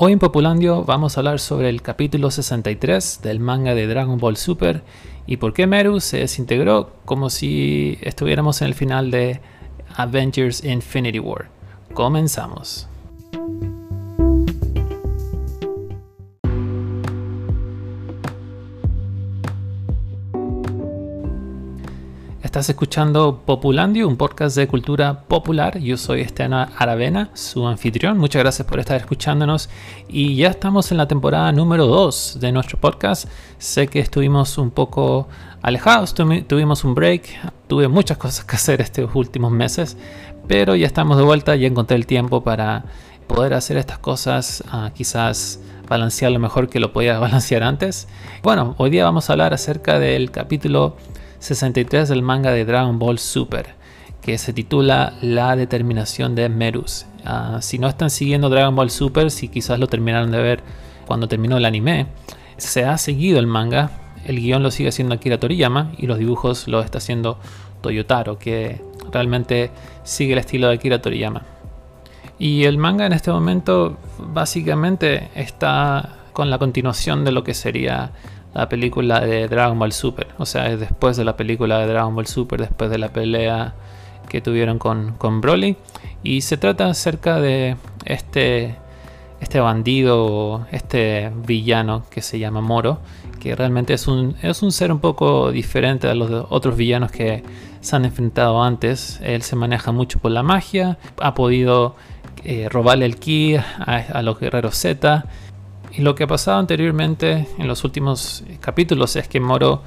Hoy en Populandio vamos a hablar sobre el capítulo 63 del manga de Dragon Ball Super y por qué Meru se desintegró como si estuviéramos en el final de Avengers Infinity War. Comenzamos. Estás escuchando Populandio, un podcast de cultura popular. Yo soy Estena Aravena, su anfitrión. Muchas gracias por estar escuchándonos. Y ya estamos en la temporada número 2 de nuestro podcast. Sé que estuvimos un poco alejados, tuvimos un break. Tuve muchas cosas que hacer estos últimos meses, pero ya estamos de vuelta y encontré el tiempo para poder hacer estas cosas. Uh, quizás balancear lo mejor que lo podía balancear antes. Bueno, hoy día vamos a hablar acerca del capítulo 63 del manga de Dragon Ball Super, que se titula La determinación de Merus. Uh, si no están siguiendo Dragon Ball Super, si quizás lo terminaron de ver cuando terminó el anime, se ha seguido el manga, el guion lo sigue haciendo Akira Toriyama y los dibujos lo está haciendo Toyotaro, que realmente sigue el estilo de Akira Toriyama. Y el manga en este momento básicamente está con la continuación de lo que sería la película de Dragon Ball Super. O sea, es después de la película de Dragon Ball Super, después de la pelea que tuvieron con, con Broly. Y se trata acerca de este, este bandido, este villano que se llama Moro, que realmente es un, es un ser un poco diferente a los otros villanos que se han enfrentado antes. Él se maneja mucho por la magia, ha podido eh, robarle el ki a, a los guerreros Z y lo que ha pasado anteriormente en los últimos capítulos es que Moro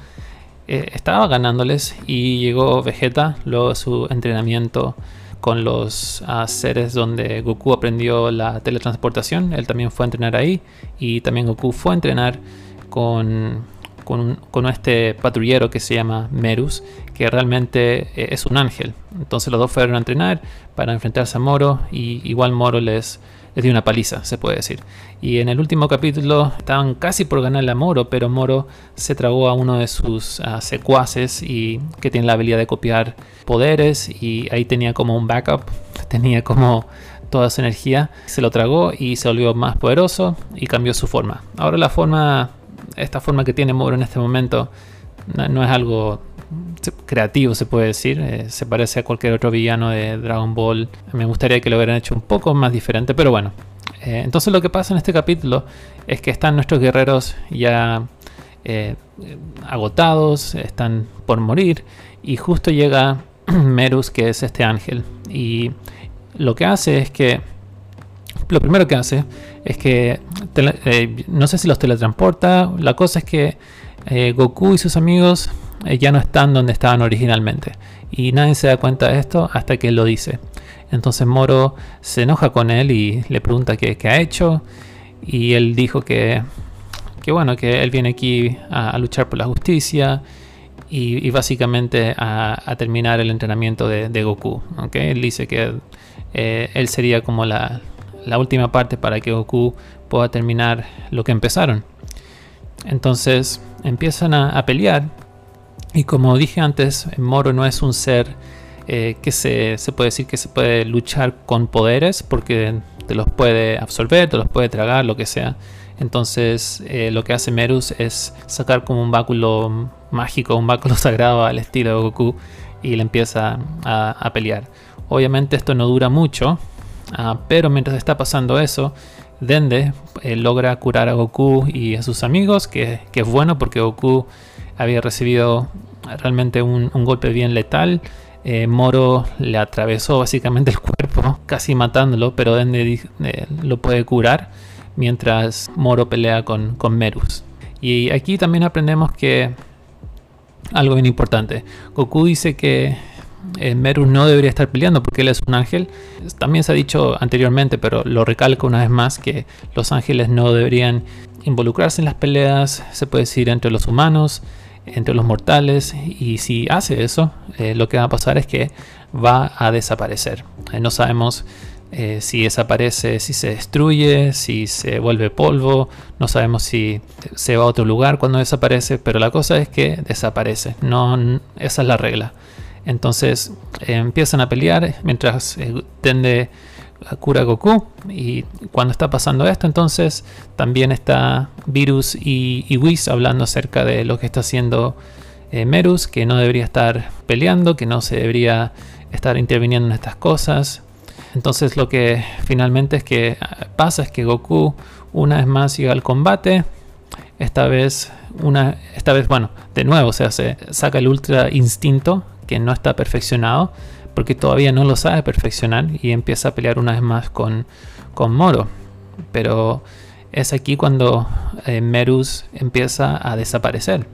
eh, estaba ganándoles y llegó Vegeta, luego de su entrenamiento con los uh, seres donde Goku aprendió la teletransportación. Él también fue a entrenar ahí y también Goku fue a entrenar con, con, con este patrullero que se llama Merus, que realmente eh, es un ángel. Entonces los dos fueron a entrenar para enfrentarse a Moro y igual Moro les les dio una paliza, se puede decir. Y en el último capítulo estaban casi por ganarle a Moro, pero Moro se tragó a uno de sus uh, secuaces y que tiene la habilidad de copiar poderes y ahí tenía como un backup, tenía como toda su energía, se lo tragó y se volvió más poderoso y cambió su forma. Ahora la forma, esta forma que tiene Moro en este momento no es algo creativo, se puede decir. Eh, se parece a cualquier otro villano de Dragon Ball. Me gustaría que lo hubieran hecho un poco más diferente, pero bueno. Eh, entonces lo que pasa en este capítulo es que están nuestros guerreros ya eh, agotados, están por morir, y justo llega Merus, que es este ángel. Y lo que hace es que lo primero que hace es que no sé si los teletransporta. La cosa es que Goku y sus amigos eh, ya no están donde estaban originalmente. Y nadie se da cuenta de esto hasta que él lo dice. Entonces Moro se enoja con él y le pregunta qué, ha hecho. Y él dijo que, que, bueno, que él viene aquí a, luchar por la justicia y, básicamente a, terminar el entrenamiento de, Goku. ¿okay? Él dice que eh, él sería como la, la última parte para que Goku pueda terminar lo que empezaron. Entonces empiezan a, pelear y como dije antes, Moro no es un ser eh, que se, puede decir que se puede luchar con poderes porque te los puede absorber, te los puede tragar, lo que sea. Entonces eh, lo que hace Merus es sacar como un báculo mágico, un báculo sagrado al estilo de Goku y le empieza a, pelear. Obviamente esto no dura mucho, ah, pero mientras está pasando eso, Dende eh, logra curar a Goku y a sus amigos, que, que es bueno porque Goku había recibido realmente un, golpe bien letal. Eh, Moro le atravesó básicamente el cuerpo, casi matándolo, pero Dende eh, lo puede curar mientras Moro pelea con, con Merus. Y aquí también aprendemos que algo bien importante. Goku dice que eh, Merus no debería estar peleando porque él es un ángel. También se ha dicho anteriormente, pero lo recalco una vez más, que los ángeles no deberían involucrarse en las peleas, se puede decir, entre los humanos entre los mortales y si hace eso, eh, lo que va a pasar es que va a desaparecer. Eh, no sabemos eh, si desaparece, si se destruye, si se vuelve polvo, no sabemos si se va a otro lugar cuando desaparece, pero la cosa es que desaparece, no, esa es la regla. Entonces empiezan a pelear mientras Tende cura Goku. Y cuando está pasando esto, entonces también está Virus y, y Whis hablando acerca de lo que está haciendo eh, Merus, que no debería estar peleando, que no se debería estar interviniendo en estas cosas. Entonces lo que finalmente es que ah, pasa es que Goku una vez más llega al combate. Esta vez, una, esta vez, bueno, de nuevo, se saca el ultra instinto que no está perfeccionado porque todavía no lo sabe perfeccionar y empieza a pelear una vez más con, con Moro. Pero es aquí cuando eh, Merus empieza a desaparecer.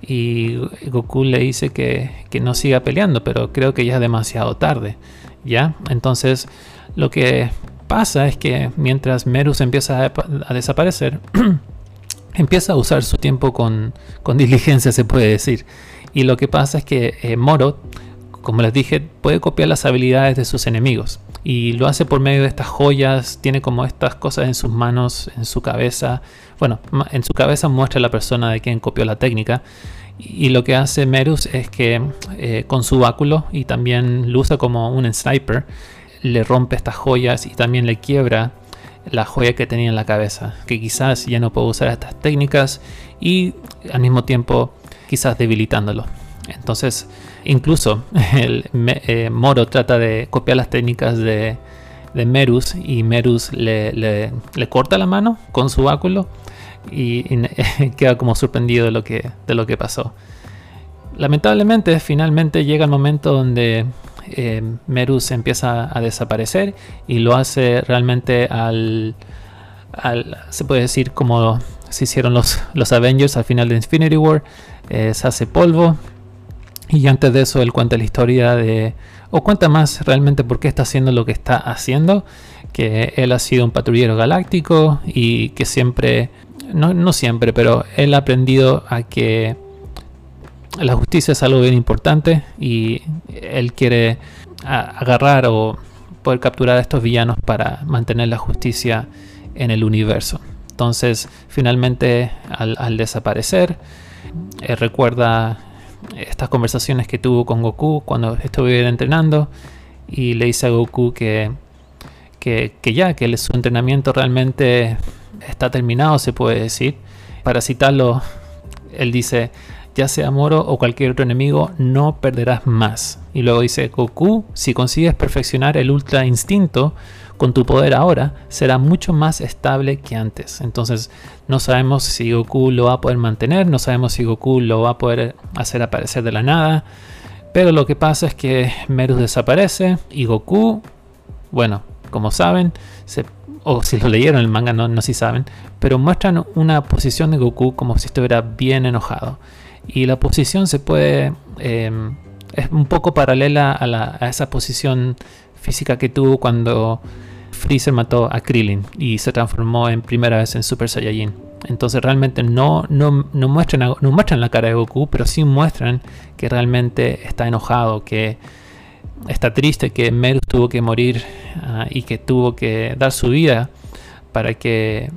Y Goku le dice que, que, no siga peleando, pero creo que ya es demasiado tarde. ¿Ya? Entonces, lo que pasa es que mientras Merus empieza a, desaparecer, empieza a usar su tiempo con, con, diligencia, se puede decir. Y lo que pasa es que eh, Moro como les dije, puede copiar las habilidades de sus enemigos. Y lo hace por medio de estas joyas, tiene como estas cosas en sus manos, en su cabeza. Bueno, en su cabeza muestra la persona de quien copió la técnica. Y lo que hace Merus es que eh, con su báculo y también lo usa como un sniper, le rompe estas joyas y también le quiebra la joya que tenía en la cabeza. Que quizás ya no puede usar estas técnicas y al mismo tiempo quizás debilitándolo. Entonces, incluso el eh, Moro trata de copiar las técnicas de, Merus y Merus le, corta la mano con su báculo y, queda como sorprendido de lo, que, de lo que pasó. Lamentablemente, finalmente llega el momento donde eh, Merus empieza a desaparecer y lo hace realmente al, se puede decir como se hicieron los, los Avengers al final de Infinity War, eh, se hace polvo y antes de eso él cuenta la historia de, o cuenta más realmente por qué está haciendo lo que está haciendo, que él ha sido un patrullero galáctico y que siempre, no, no siempre, pero él ha aprendido a que la justicia es algo bien importante y él quiere agarrar o poder capturar a estos villanos para mantener la justicia en el universo. Entonces, finalmente, al, desaparecer, él recuerda estas conversaciones que tuvo con Goku cuando estuve entrenando y le dice a Goku que, que, ya, que su entrenamiento realmente está terminado, se puede decir. Para citarlo, él dice, ya sea Moro o cualquier otro enemigo, no perderás más. Y luego dice, Goku, si consigues perfeccionar el Ultra Instinto, con tu poder ahora será mucho más estable que antes. Entonces no sabemos si Goku lo va a poder mantener, no sabemos si Goku lo va a poder hacer aparecer de la nada. Pero lo que pasa es que Merus desaparece y Goku, bueno, como saben, o si lo leyeron el manga, no, no si saben, pero muestran una posición de Goku como si estuviera bien enojado. Y la posición se puede... Em, es un poco paralela a, a esa posición física que tuvo cuando Freezer mató a Krillin y se transformó en primera vez en Super Saiyajin. Entonces realmente no, no, no, muestran, no muestran la cara de Goku, pero sí muestran que realmente está enojado, que está triste, que Merus tuvo que morir ah, y que tuvo que dar su vida para que,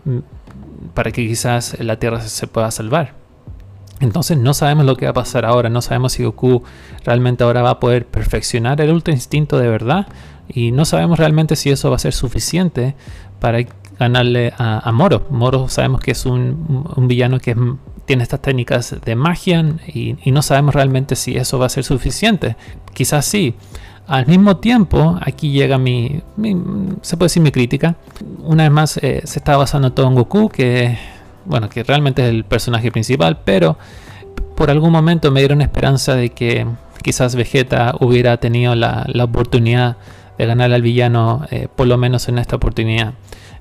para que quizás la Tierra se pueda salvar. Entonces no sabemos lo que va a pasar ahora, no sabemos si Goku realmente ahora va a poder perfeccionar el Ultra Instinto de verdad y no sabemos realmente si eso va a ser suficiente para ganarle a, Moro. Moro sabemos que es un, villano que tiene estas técnicas de magia y, no sabemos realmente si eso va a ser suficiente. Quizás sí. Al mismo tiempo, aquí llega mi, se puede decir mi crítica. Una vez más, eh, se está basando todo en Goku, que bueno, que realmente es el personaje principal, pero por algún momento me dieron esperanza de que quizás Vegeta hubiera tenido la, la oportunidad de ganar al villano, eh, por lo menos en esta oportunidad.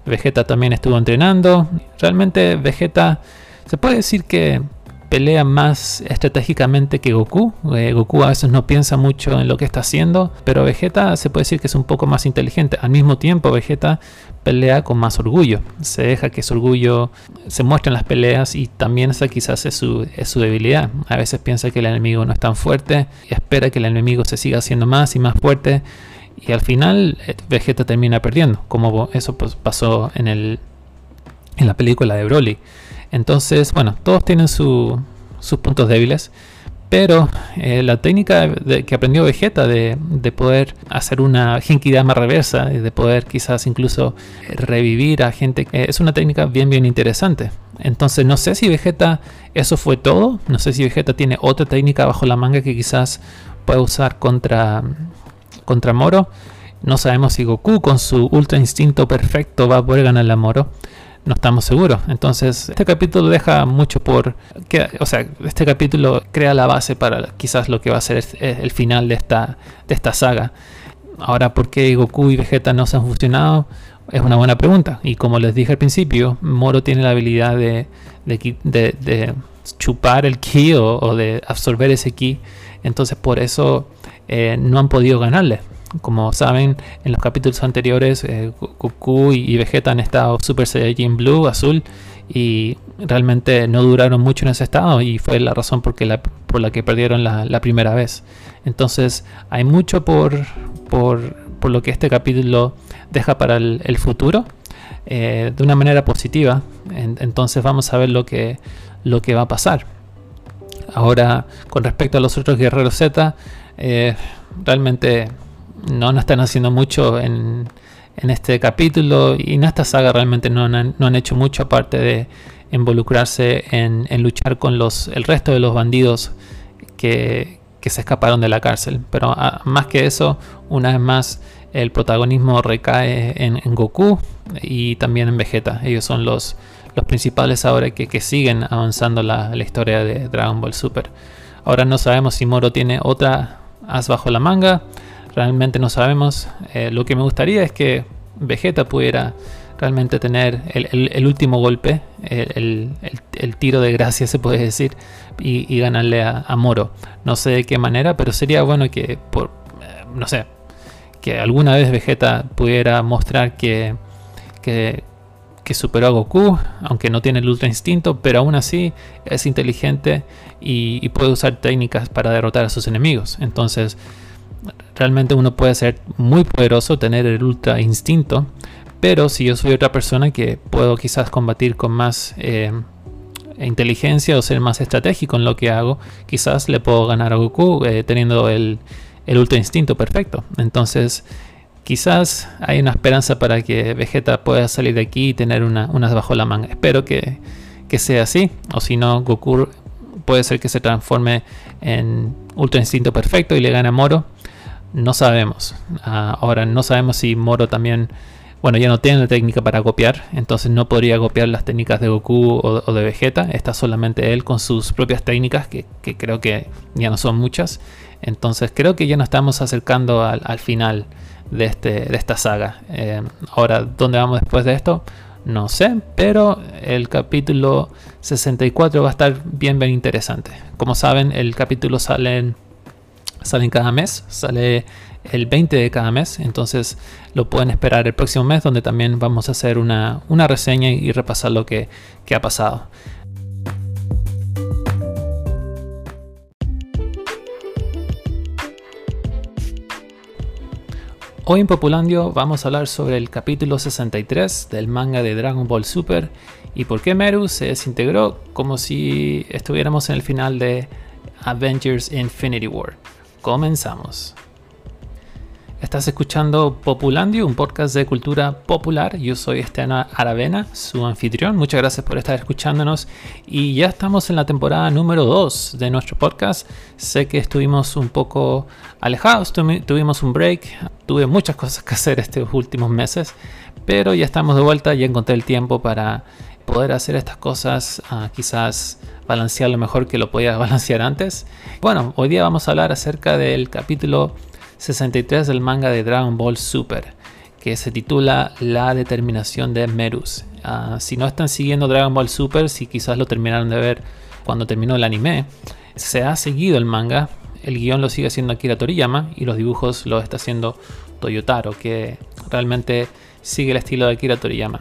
Vegeta también estuvo entrenando. Realmente Vegeta se puede decir que pelea más estratégicamente que Goku. Eh, Goku a veces no piensa mucho en lo que está haciendo, pero Vegeta se puede decir que es un poco más inteligente. Al mismo tiempo, Vegeta pelea con más orgullo. Se deja que su orgullo se muestre en las peleas y también esa quizás es su, es su debilidad. A veces piensa que el enemigo no es tan fuerte y espera que el enemigo se siga haciendo más y más fuerte. Y al final eh, Vegeta termina perdiendo, como eso pues, pasó en, el, en la película de Broly. Entonces, bueno, todos tienen sus puntos débiles, Pero eh, la técnica que aprendió Vegeta de, poder hacer una Genkidama reversa, de poder quizás incluso revivir a gente, eh, es una técnica bien bien interesante. Entonces no sé si Vegeta eso fue todo, no sé si Vegeta tiene otra técnica bajo la manga que quizás pueda usar contra, contra Moro. No sabemos si Goku con su ultra instinto perfecto va a poder ganarle a Moro no estamos seguros. Entonces, este capítulo deja mucho por. o sea, este capítulo crea la base para quizás lo que va a ser el final de esta, de esta saga. Ahora, ¿por qué Goku y Vegeta no se han fusionado? Es una buena pregunta. Y como les dije al principio, Moro tiene la habilidad de, de, chupar el ki o, de absorber ese ki. Entonces, por eso eh, no han podido ganarle. Como saben, en los capítulos anteriores, eh, Goku y Vegeta han estado Super Saiyajin Blue, azul, y realmente no duraron mucho en ese estado y fue la razón por, la, que perdieron la, primera vez. Entonces, hay mucho por, lo que este capítulo deja para el, futuro, eh, de una manera positiva. entonces, vamos a ver lo que va a pasar. Ahora, con respecto a los otros guerreros Z, eh, realmente no, no están haciendo mucho en, este capítulo y en esta saga realmente no han, hecho mucho aparte de involucrarse en, luchar con los, el resto de los bandidos que, se escaparon de la cárcel. Pero ah, más que eso, una vez más, el protagonismo recae en, Goku y también en Vegeta. Ellos son los, los principales ahora que, siguen avanzando la, historia de Dragon Ball Super. Ahora no sabemos si Moro tiene otra as bajo la manga realmente no sabemos. Eh, lo que me gustaría es que Vegeta pudiera realmente tener el, último golpe, el, tiro de gracia se puede decir, y, ganarle a, Moro. No sé de qué manera, pero sería bueno que, eh, no sé, que alguna vez Vegeta pudiera mostrar que, superó a Goku, aunque no tiene el Ultra Instinto, pero aún así es inteligente y, puede usar técnicas para derrotar a sus enemigos. Entonces, realmente uno puede ser muy poderoso, tener el ultra instinto, pero si yo soy otra persona que puedo quizás combatir con más eh, inteligencia o ser más estratégico en lo que hago, quizás le puedo ganar a Goku eh, teniendo el, ultra instinto perfecto. Entonces, quizás hay una esperanza para que Vegeta pueda salir de aquí y tener una, unas bajo la manga. Espero que, que sea así, o si no, Goku puede ser que se transforme en ultra instinto perfecto y le gane a Moro no sabemos. Ah, ahora no sabemos si Moro también, bueno, ya no tiene la técnica para copiar, entonces no podría copiar las técnicas de Goku o, de Vegeta. Está solamente él con sus propias técnicas, que, creo que ya no son muchas. Entonces creo que ya nos estamos acercando al, final de, este, de esta saga. Eh, ahora, ¿dónde vamos después de esto? No sé, pero el capítulo 64 va a estar bien, bien interesante. Como saben, el capítulo sale en salen cada mes, sale el 20 de cada mes, entonces lo pueden esperar el próximo mes donde también vamos a hacer una, reseña y repasar lo que, que ha pasado. Hoy en Populandio vamos a hablar sobre el capítulo 63 del manga de Dragon Ball Super y por qué Meru se desintegró como si estuviéramos en el final de Avengers Infinity War. Comenzamos. Estás escuchando Populandio, un podcast de cultura popular. Yo soy Esteban Aravena, su anfitrión. Muchas gracias por estar escuchándonos. Y ya estamos en la temporada número 2 de nuestro podcast. Sé que estuvimos un poco alejados, tuvimos un break. Tuve muchas cosas que hacer estos últimos meses. Pero ya estamos de vuelta, y encontré el tiempo para poder hacer estas cosas, ah, quizás balancear lo mejor que lo podía balancear antes. Bueno, hoy día vamos a hablar acerca del capítulo 63 del manga de Dragon Ball Super, que se titula La determinación de Merus. Ah, si no están siguiendo Dragon Ball Super, si quizás lo terminaron de ver cuando terminó el anime, se ha seguido el manga. El guion lo sigue haciendo Akira Toriyama y los dibujos lo está haciendo Toyotaro, que realmente sigue el estilo de Akira Toriyama.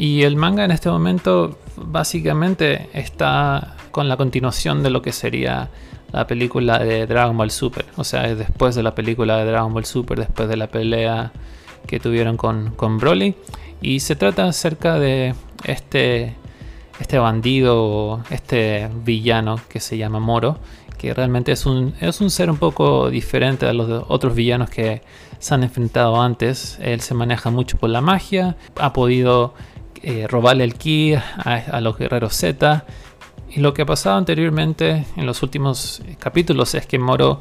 Y el manga en este momento básicamente está con la continuación de lo que sería la película de Dragon Ball Super. O sea, es después de la película de Dragon Ball Super, después de la pelea que tuvieron con, con Broly. Y se trata acerca de este, este bandido, este villano que se llama Moro, que realmente es un, es un ser un poco diferente a los otros villanos que se han enfrentado antes. Él se maneja mucho por la magia, ha podido eh, robarle el ki a, los guerreros Z. Y lo que ha pasado anteriormente en los últimos capítulos es que Moro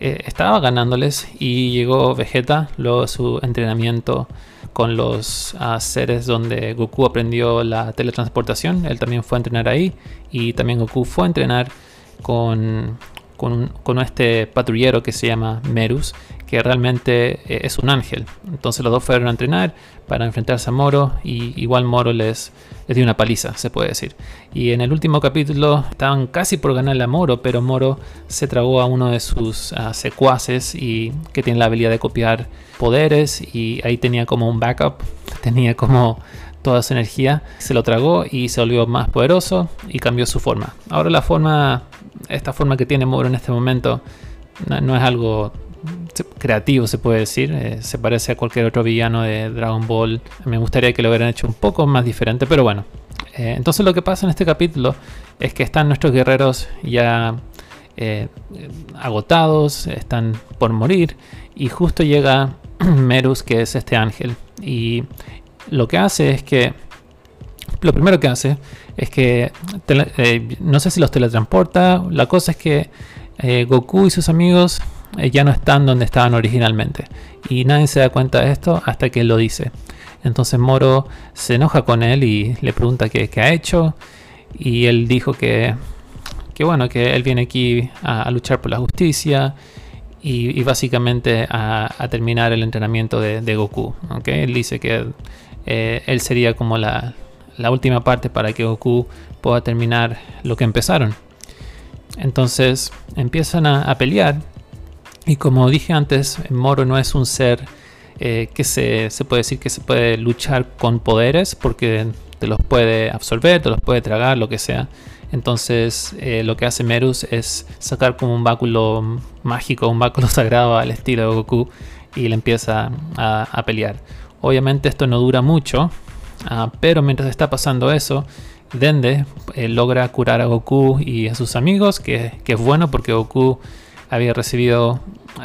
eh, estaba ganándoles y llegó Vegeta, luego su entrenamiento con los ah, seres donde Goku aprendió la teletransportación. Él también fue a entrenar ahí y también Goku fue a entrenar con, con, este patrullero que se llama Merus, que realmente eh, es un ángel. Entonces los dos fueron a entrenar para enfrentarse a Moro y igual Moro les, dio una paliza, se puede decir. Y en el último capítulo estaban casi por ganarle a Moro, pero Moro se tragó a uno de sus secuaces y que tiene la habilidad de copiar poderes y ahí tenía como un backup, tenía como toda su energía, se lo tragó y se volvió más poderoso y cambió su forma. Ahora la forma, esta forma que tiene Moro en este momento no, es algo creativo se puede decir, eh, se parece a cualquier otro villano de Dragon Ball. Me gustaría que lo hubieran hecho un poco más diferente, pero bueno. Eh, entonces lo que pasa en este capítulo es que están nuestros guerreros ya eh, agotados, están por morir y justo llega Merus que es este ángel y lo que hace es que lo primero que hace es que no sé si los teletransporta, la cosa es que Goku y sus amigos eh, ya no están donde estaban originalmente. Y nadie se da cuenta de esto hasta que él lo dice. Entonces Moro se enoja con él y le pregunta qué, ha hecho. Y él dijo que, que, bueno, que él viene aquí a, luchar por la justicia y, básicamente a, terminar el entrenamiento de, Goku. ¿okay? Él dice que eh, él sería como la, la última parte para que Goku pueda terminar lo que empezaron. Entonces empiezan a, pelear y como dije antes, Moro no es un ser eh, que se, puede decir que se puede luchar con poderes porque te los puede absorber, te los puede tragar, lo que sea. Entonces eh, lo que hace Merus es sacar como un báculo mágico, un báculo sagrado al estilo de Goku y le empieza a, pelear. Obviamente esto no dura mucho, ah, pero mientras está pasando eso, Dende eh, logra curar a Goku y a sus amigos, que es bueno porque Goku había recibido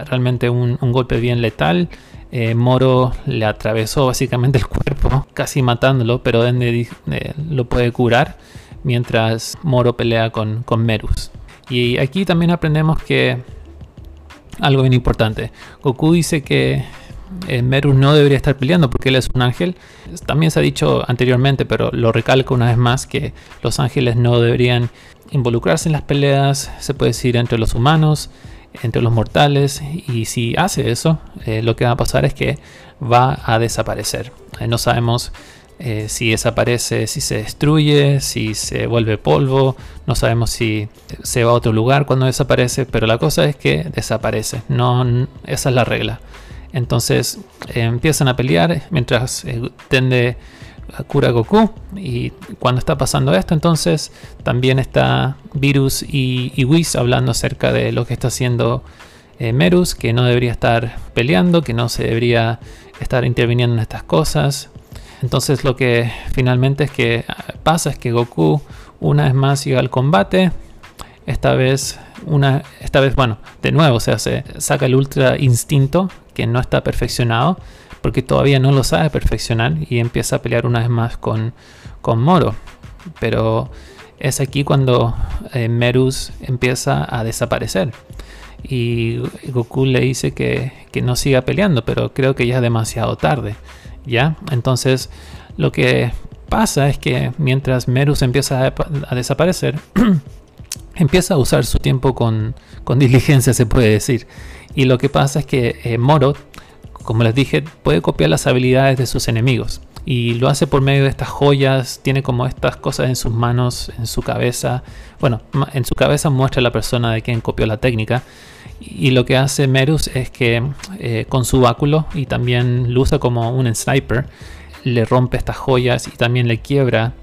realmente un, golpe bien letal. Eh, Moro le atravesó básicamente el cuerpo, casi matándolo, pero Dende eh, lo puede curar mientras Moro pelea con, con Merus. Y aquí también aprendemos que algo bien importante. Goku dice que eh, Merus no debería estar peleando porque él es un ángel. También se ha dicho anteriormente, pero lo recalco una vez más, que los ángeles no deberían involucrarse en las peleas, se puede decir, entre los humanos entre los mortales y si hace eso, eh, lo que va a pasar es que va a desaparecer. Eh, no sabemos eh, si desaparece, si se destruye, si se vuelve polvo, no sabemos si se va a otro lugar cuando desaparece, pero la cosa es que desaparece, no, esa es la regla. Entonces empiezan a pelear mientras tende cura Goku. Y cuando está pasando esto, entonces también está Virus y, Whis hablando acerca de lo que está haciendo eh, Merus, que no debería estar peleando, que no se debería estar interviniendo en estas cosas. Entonces lo que finalmente es que pasa es que Goku una vez más llega al combate. Esta vez, una, esta vez, bueno, de nuevo se hace, saca el ultra instinto que no está perfeccionado porque todavía no lo sabe perfeccionar y empieza a pelear una vez más con, con Moro. Pero es aquí cuando eh, Merus empieza a desaparecer. Y Goku le dice que, no siga peleando, pero creo que ya es demasiado tarde. ¿Ya? Entonces lo que pasa es que mientras Merus empieza a, desaparecer, empieza a usar su tiempo con, diligencia, se puede decir. Y lo que pasa es que eh, Moro como les dije, puede copiar las habilidades de sus enemigos. Y lo hace por medio de estas joyas, tiene como estas cosas en sus manos, en su cabeza. Bueno, en su cabeza muestra la persona de quien copió la técnica. Y lo que hace Merus es que eh, con su báculo y también lo usa como un sniper, le rompe estas joyas y también le quiebra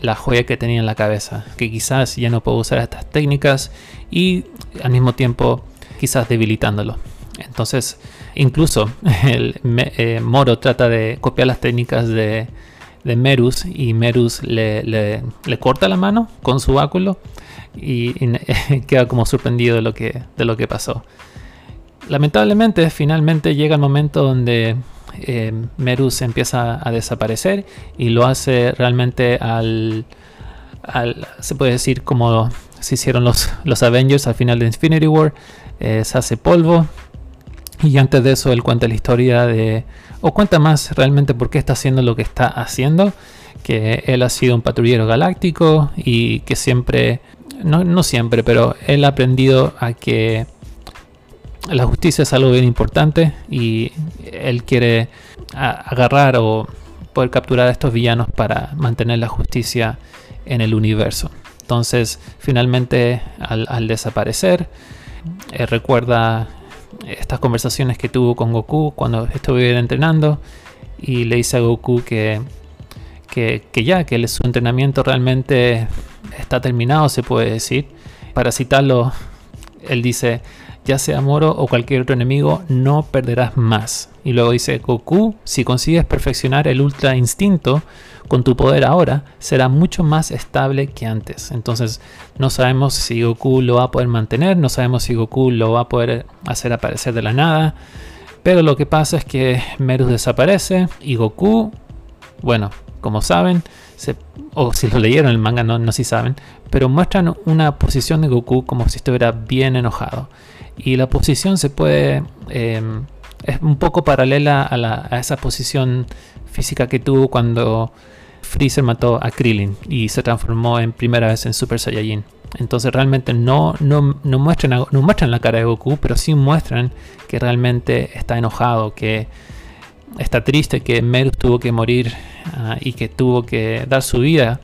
la joya que tenía en la cabeza. Que quizás ya no puede usar estas técnicas y al mismo tiempo quizás debilitándolo. Entonces, incluso el eh, Moro trata de copiar las técnicas de, Merus y Merus le, corta la mano con su báculo y, queda como sorprendido de lo que, de lo que pasó. Lamentablemente, finalmente llega el momento donde eh, Merus empieza a desaparecer y lo hace realmente al, se puede decir como se hicieron los, los Avengers al final de Infinity War, eh, se hace polvo y antes de eso él cuenta la historia de, o cuenta más realmente por qué está haciendo lo que está haciendo, que él ha sido un patrullero galáctico y que siempre, no, no siempre, pero él ha aprendido a que la justicia es algo bien importante y él quiere agarrar o poder capturar a estos villanos para mantener la justicia en el universo. Entonces, finalmente, al, desaparecer, eh, recuerda estas conversaciones que tuvo con Goku cuando estuve entrenando y le dice a Goku que, que, que ya, que su entrenamiento realmente está terminado, se puede decir. Para citarlo, él dice, ya sea Moro o cualquier otro enemigo, no perderás más. Y luego dice, Goku, si consigues perfeccionar el Ultra Instinto con tu poder ahora, será mucho más estable que antes. Entonces no sabemos si Goku lo va a poder mantener, no sabemos si Goku lo va a poder hacer aparecer de la nada. Pero lo que pasa es que Merus desaparece y Goku, bueno, como saben, o si lo leyeron el manga, no, no si saben, pero muestran una posición de Goku como si estuviera bien enojado. Y la posición se puede... Em, es un poco paralela a, esa posición física que tuvo cuando Freezer mató a Krillin y se transformó en primera vez en Super Saiyajin. Entonces realmente no, no, no, muestran, no muestran la cara de Goku, pero sí muestran que realmente está enojado, que está triste, que Merus tuvo que morir ah, y que tuvo que dar su vida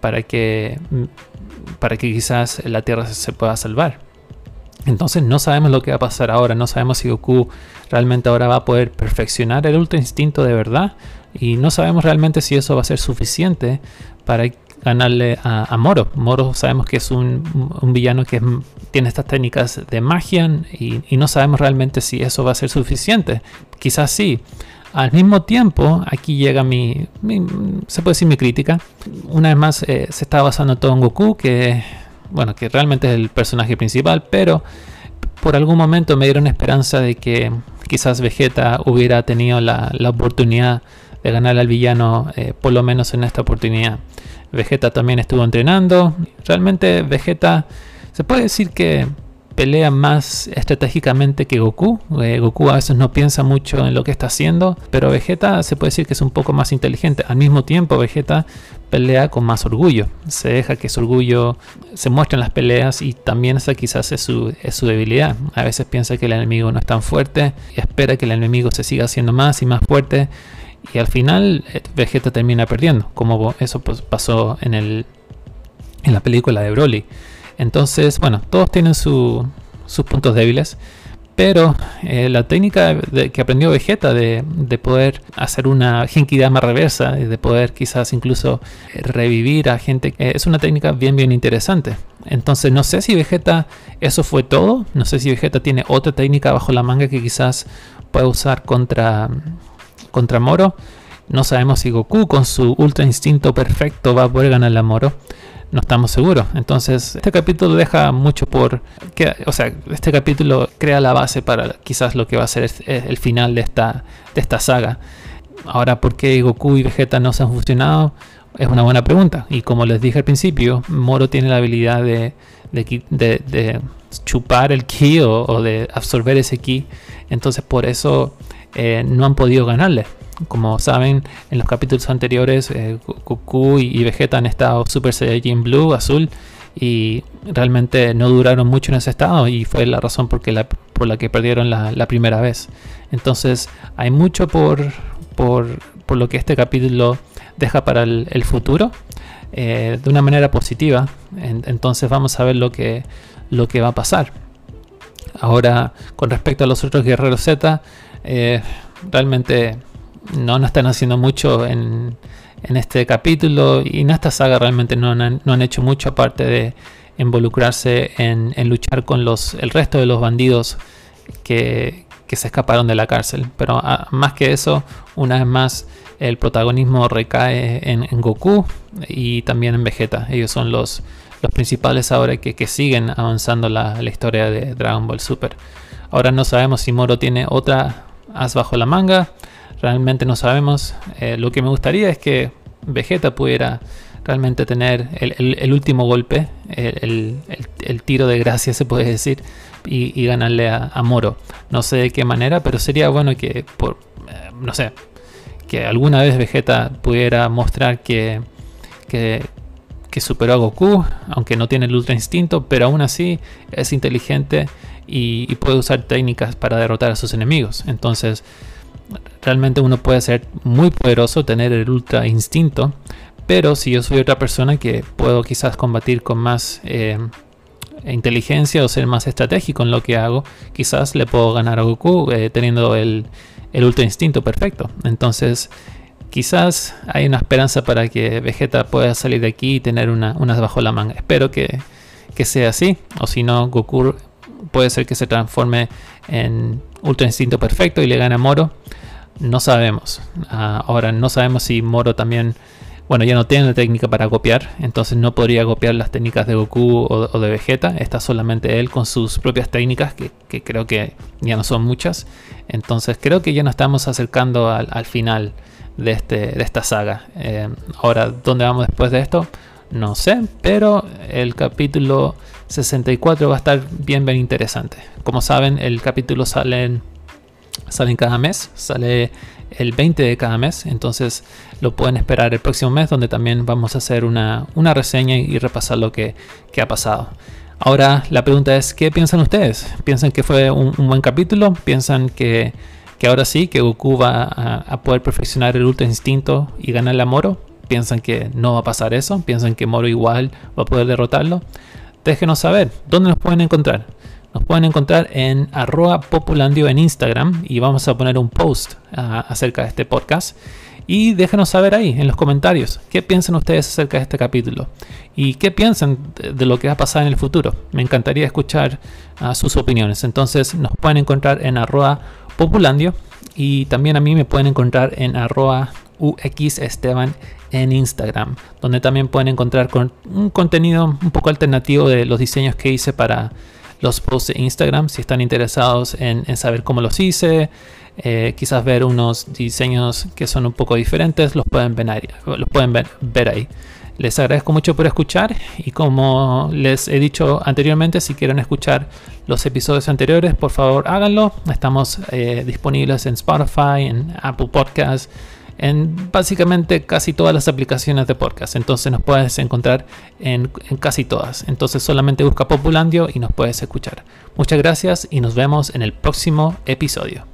para que, para que quizás la Tierra se pueda salvar. Entonces no sabemos lo que va a pasar ahora, no sabemos si Goku realmente ahora va a poder perfeccionar el Ultra Instinto de verdad y no sabemos realmente si eso va a ser suficiente para ganarle a, Moro. Moro sabemos que es un, villano que tiene estas técnicas de magia y, no sabemos realmente si eso va a ser suficiente. Quizás sí. Al mismo tiempo, aquí llega mi, se puede decir mi crítica. Una vez más, eh, se está basando todo en Goku, que bueno, que realmente es el personaje principal, pero por algún momento me dieron esperanza de que quizás Vegeta hubiera tenido la, oportunidad de ganar al villano, eh, por lo menos en esta oportunidad. Vegeta también estuvo entrenando. Realmente Vegeta se puede decir que pelea más estratégicamente que Goku. Eh, Goku a veces no piensa mucho en lo que está haciendo, pero Vegeta se puede decir que es un poco más inteligente. Al mismo tiempo, Vegeta pelea con más orgullo. Se deja que su orgullo se muestre en las peleas y también esa quizás es su, es su debilidad. A veces piensa que el enemigo no es tan fuerte y espera que el enemigo se siga haciendo más y más fuerte. Y al final eh, Vegeta termina perdiendo, como eso pues, pasó en, la película de Broly. Entonces, bueno, todos tienen sus puntos débiles. Pero eh, la técnica que aprendió Vegeta de, poder hacer una Genkidama reversa y de poder quizás incluso revivir a gente eh, es una técnica bien bien interesante. Entonces no sé si Vegeta eso fue todo. No sé si Vegeta tiene otra técnica bajo la manga que quizás pueda usar contra, contra Moro. No sabemos si Goku con su ultra instinto perfecto va a poder ganar a Moro no estamos seguros. Entonces, este capítulo deja mucho por. Que, o sea, este capítulo crea la base para quizás lo que va a ser el final de esta, de esta saga. Ahora, ¿por qué Goku y Vegeta no se han fusionado? Es una buena pregunta. Y como les dije al principio, Moro tiene la habilidad de, de, chupar el ki o, de absorber ese ki. Entonces, por eso eh, no han podido ganarle. Como saben, en los capítulos anteriores, eh, Goku y Vegeta han estado Super Saiyajin Blue, azul, y realmente no duraron mucho en ese estado y fue la razón por, la, que perdieron la, primera vez. Entonces hay mucho por, por, lo que este capítulo deja para el, futuro eh, de una manera positiva. entonces vamos a ver lo que, lo que va a pasar. Ahora, con respecto a los otros guerreros Z, eh, realmente no, no están haciendo mucho en, este capítulo y en esta saga realmente no han, hecho mucho aparte de involucrarse en, luchar con los, el resto de los bandidos que, se escaparon de la cárcel. Pero ah, más que eso, una vez más, el protagonismo recae en, Goku y también en Vegeta. Ellos son los, los principales ahora que, que siguen avanzando la, la, historia de Dragon Ball Super. Ahora no sabemos si Moro tiene otra as bajo la manga, realmente no sabemos. Eh, lo que me gustaría es que Vegeta pudiera realmente tener el, último golpe, el, tiro de gracia se puede decir, y, ganarle a, Moro. No sé de qué manera, pero sería bueno que, por, eh, no sé, que alguna vez Vegeta pudiera mostrar que, que, superó a Goku, aunque no tiene el Ultra Instinto, pero aún así es inteligente y, y puede usar técnicas para derrotar a sus enemigos. Entonces, realmente uno puede ser muy poderoso, tener el Ultra Instinto, pero si yo soy otra persona que puedo quizás combatir con más eh, inteligencia o ser más estratégico en lo que hago, quizás le puedo ganar a Goku eh, teniendo el, ultra instinto perfecto. Entonces, quizás hay una esperanza para que Vegeta pueda salir de aquí y tener una, unas bajo la manga. Espero que, sea así, o si no, Goku puede ser que se transforme en ultra instinto perfecto y le gane a Moro. No sabemos. Ah, ahora, no sabemos si Moro también bueno, ya no tiene la técnica para copiar, entonces no podría copiar las técnicas de Goku o, de Vegeta. Está solamente él con sus propias técnicas, que, creo que ya no son muchas. Entonces creo que ya nos estamos acercando al, final de, este, de esta saga. Eh, ahora, ¿dónde vamos después de esto? No sé, pero el capítulo 64 va a estar bien, bien interesante. Como saben, el capítulo sale, sale cada mes, sale el 20 de cada mes, entonces lo pueden esperar el próximo mes donde también vamos a hacer una, reseña y repasar lo que, ha pasado. Ahora la pregunta es, ¿qué piensan ustedes? ¿Piensan que fue un, buen capítulo? ¿Piensan que, ahora sí, que Goku va a, poder perfeccionar el Ultra Instinto y ganarle a Moro? ¿Piensan que no va a pasar eso? ¿Piensan que Moro igual va a poder derrotarlo? Déjenos saber, ¿dónde nos pueden encontrar? Nos pueden encontrar en arroba populandio en Instagram y vamos a poner un post ah, acerca de este podcast. Y déjenos saber ahí en los comentarios qué piensan ustedes acerca de este capítulo y qué piensan de, lo que va a pasar en el futuro. Me encantaría escuchar ah, sus opiniones. Entonces nos pueden encontrar en arroba populandio y también a mí me pueden encontrar en arroba uxesteban en Instagram, donde también pueden encontrar con un contenido un poco alternativo de los diseños que hice para los posts de Instagram si están interesados en, saber cómo los hice. Eh, quizás ver unos diseños que son un poco diferentes, los pueden ver ahí. Los pueden ver, ahí. Les agradezco mucho por escuchar y como les he dicho anteriormente, si quieren escuchar los episodios anteriores, por favor háganlo. Estamos eh, disponibles en Spotify, en Apple Podcasts en básicamente casi todas las aplicaciones de podcast. Entonces nos puedes encontrar en, casi todas. Entonces solamente busca Populandio y nos puedes escuchar. Muchas gracias y nos vemos en el próximo episodio.